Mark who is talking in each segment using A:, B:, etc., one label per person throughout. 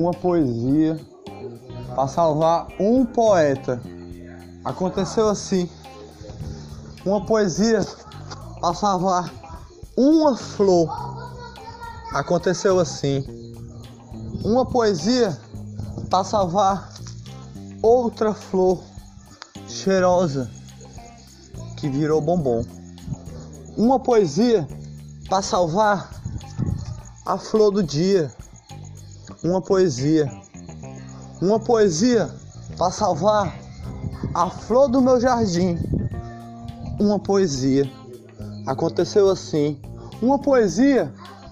A: uma poesia para salvar um poeta. Aconteceu assim. Uma poesia para salvar uma flor. Aconteceu assim. Uma poesia para salvar outra flor cheirosa que virou bombom. Uma poesia para salvar a flor do dia. Uma poesia. Uma poesia para salvar a flor do meu jardim. Uma poesia. Aconteceu assim. Uma poesia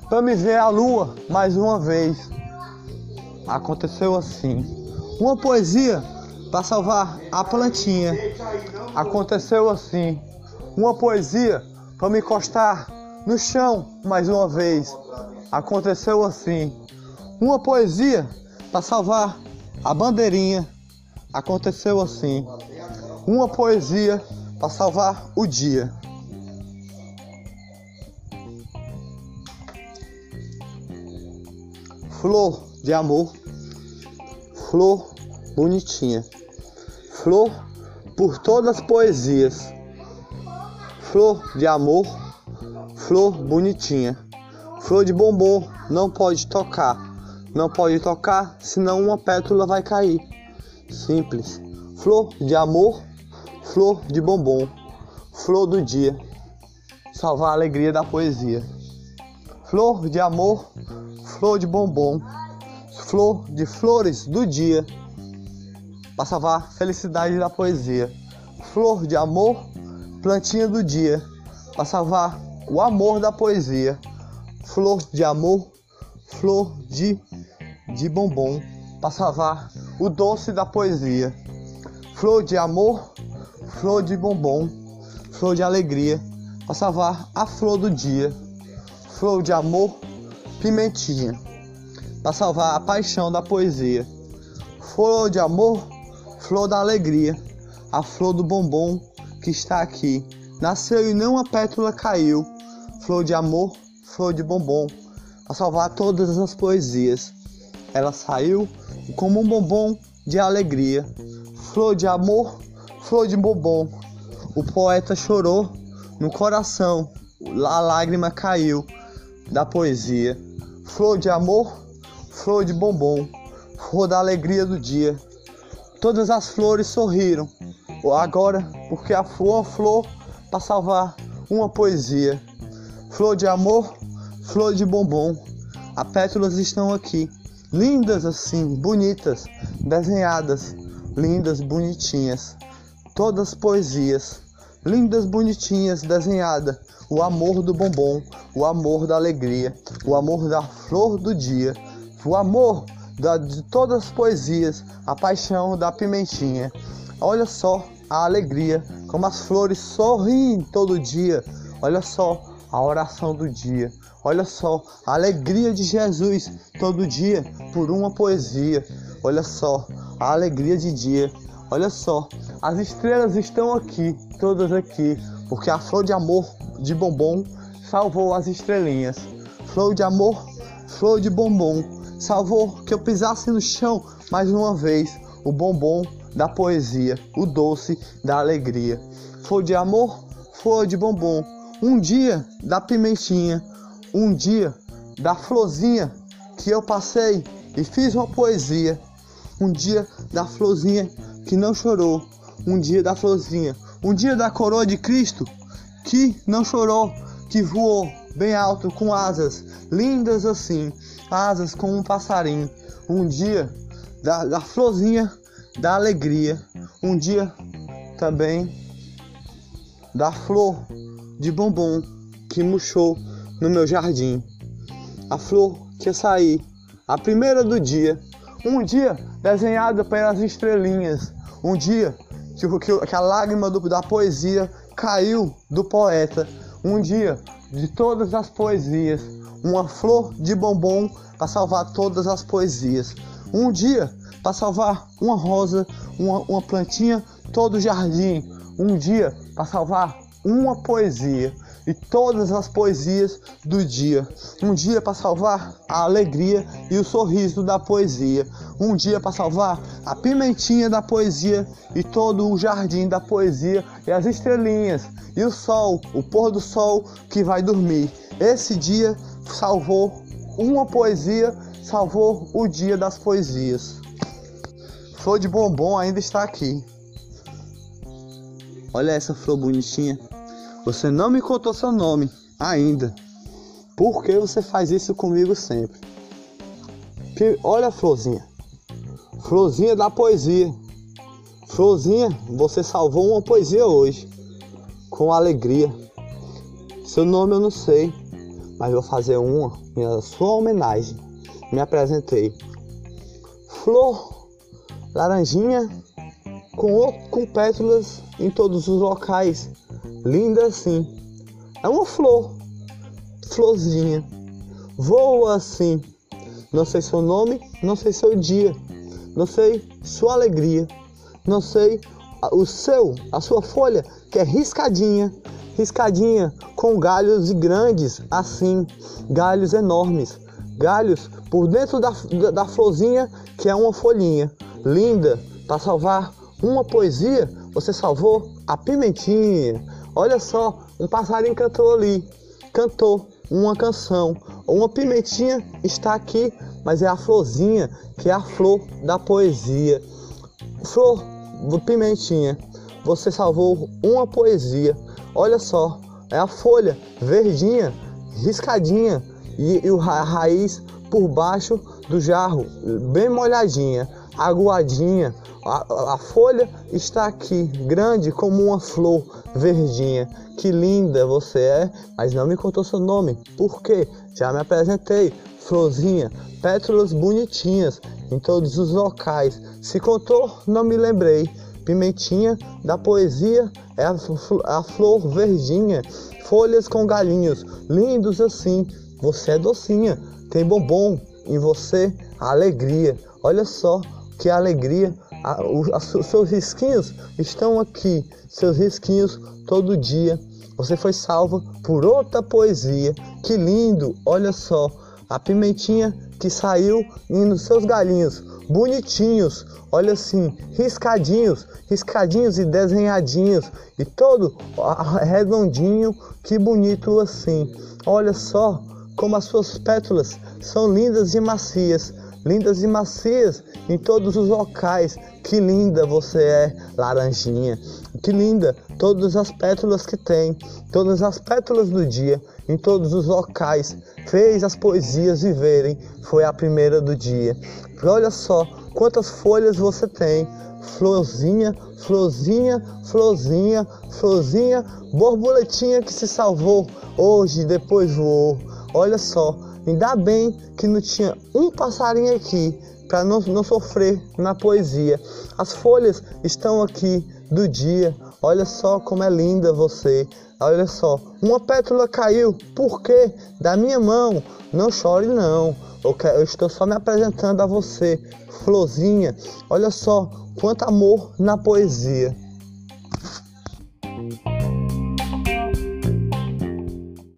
A: para me ver a lua mais uma vez. Aconteceu assim. Uma poesia para salvar a plantinha. Aconteceu assim. Uma poesia para me encostar no chão mais uma vez. Aconteceu assim. Uma poesia para salvar a bandeirinha. Aconteceu assim. Uma poesia para salvar o dia. Flor de amor, flor bonitinha, flor por todas as poesias, flor de amor, flor bonitinha, flor de bombom não pode tocar, não pode tocar, senão uma pétala vai cair. Simples. Flor de amor, flor de bombom, flor do dia, salvar a alegria da poesia. Flor de amor, flor de bombom, flor de flores do dia, para salvar a felicidade da poesia. Flor de amor, plantinha do dia, para salvar o amor da poesia. Flor de amor, flor de, de bombom, para salvar o doce da poesia. Flor de amor, flor de bombom, flor de alegria, para salvar a flor do dia. Flor de amor, pimentinha, para salvar a paixão da poesia. Flor de amor, flor da alegria, a flor do bombom que está aqui. Nasceu e não a pétala caiu. Flor de amor, flor de bombom, para salvar todas as poesias. Ela saiu como um bombom de alegria. Flor de amor, flor de bombom. O poeta chorou no coração, a lágrima caiu da poesia. Flor de amor, flor de bombom, flor da alegria do dia. Todas as flores sorriram, agora porque a flor, flor para salvar uma poesia. Flor de amor, flor de bombom, as pétalas estão aqui, lindas assim, bonitas, desenhadas, lindas, bonitinhas. Todas poesias, lindas, bonitinhas, desenhadas. O amor do bombom, o amor da alegria, o amor da flor do dia, o amor da, de todas as poesias, a paixão da pimentinha. Olha só a alegria, como as flores sorriem todo dia. Olha só a oração do dia. Olha só a alegria de Jesus todo dia por uma poesia. Olha só a alegria de dia. Olha só, as estrelas estão aqui, todas aqui, porque a flor de amor de bombom salvou as estrelinhas. Flor de amor, flor de bombom, salvou que eu pisasse no chão mais uma vez. O bombom da poesia, o doce da alegria. Flor de amor, flor de bombom, um dia da pimentinha, um dia da florzinha que eu passei e fiz uma poesia. Um dia da florzinha que não chorou, um dia da florzinha, um dia da coroa de Cristo que não chorou, que voou bem alto com asas lindas assim, asas como um passarinho. Um dia da, da florzinha da alegria, um dia também da flor de bombom que murchou no meu jardim. A flor que saí, a primeira do dia, um dia desenhada pelas estrelinhas, um dia que, que, que a lágrima do, da poesia caiu do poeta, um dia de todas as poesias, uma flor de bombom para salvar todas as poesias. Um dia para salvar uma rosa, uma, uma plantinha, todo o jardim. Um dia para salvar uma poesia e todas as poesias do dia. Um dia para salvar a alegria e o sorriso da poesia. Um dia para salvar a pimentinha da poesia e todo o jardim da poesia e as estrelinhas e o sol, o pôr do sol que vai dormir. Esse dia salvou uma poesia, salvou o dia das poesias. Flor de bombom ainda está aqui. Olha essa flor bonitinha. Você não me contou seu nome ainda. Por que você faz isso comigo sempre? Olha a florzinha. Florzinha da poesia. Florzinha, você salvou uma poesia hoje. Com alegria. Seu nome eu não sei, mas vou fazer uma em sua homenagem. Me apresentei. Flor laranjinha com, com pétalas em todos os locais linda assim. É uma flor, florzinha. Voa assim. Não sei seu nome, não sei seu dia, não sei sua alegria, não sei o seu, a sua folha que é riscadinha, riscadinha com galhos grandes assim, galhos enormes, galhos por dentro da, da, da florzinha que é uma folhinha linda para salvar uma poesia. Você salvou a pimentinha, Olha só, um passarinho cantou ali, cantou uma canção. Uma pimentinha está aqui, mas é a florzinha, que é a flor da poesia. Flor, pimentinha, você salvou uma poesia. Olha só, é a folha verdinha, riscadinha e, e a raiz por baixo do jarro, bem molhadinha, aguadinha. A, a, folha está aqui, grande como uma flor verdinha. Que linda você é, mas não me contou seu nome. Por quê? Já me apresentei. Florzinha, pétalas bonitinhas em todos os locais. Se contou, não me lembrei. Pimentinha da poesia é a, a flor verdinha, folhas com galinhos, lindos assim. Você é docinha, tem bombom em você, alegria. Olha só que alegria os seus risquinhos estão aqui, seus risquinhos todo dia. Você foi salvo por outra poesia. Que lindo! Olha só, a pimentinha que saiu nos seus galinhos, bonitinhos, olha assim, riscadinhos, riscadinhos e desenhadinhos, e todo redondinho, que bonito assim. Olha só como as suas pétalas são lindas e macias lindas e macias em todos os locais. Que linda você é, laranjinha. Que linda todas as pétalas que tem, todas as pétalas do dia, em todos os locais. Fez as poesias viverem, foi a primeira do dia. Olha só quantas folhas você tem. Florzinha, florzinha, florzinha, florzinha, borboletinha que se salvou hoje, depois voou. Olha só, Ainda bem que não tinha um passarinho aqui para não, não sofrer na poesia. As folhas estão aqui do dia. Olha só como é linda você. Olha só, uma pétala caiu. Por quê? Da minha mão. Não chore não. Eu estou só me apresentando a você, florzinha. Olha só quanto amor na poesia.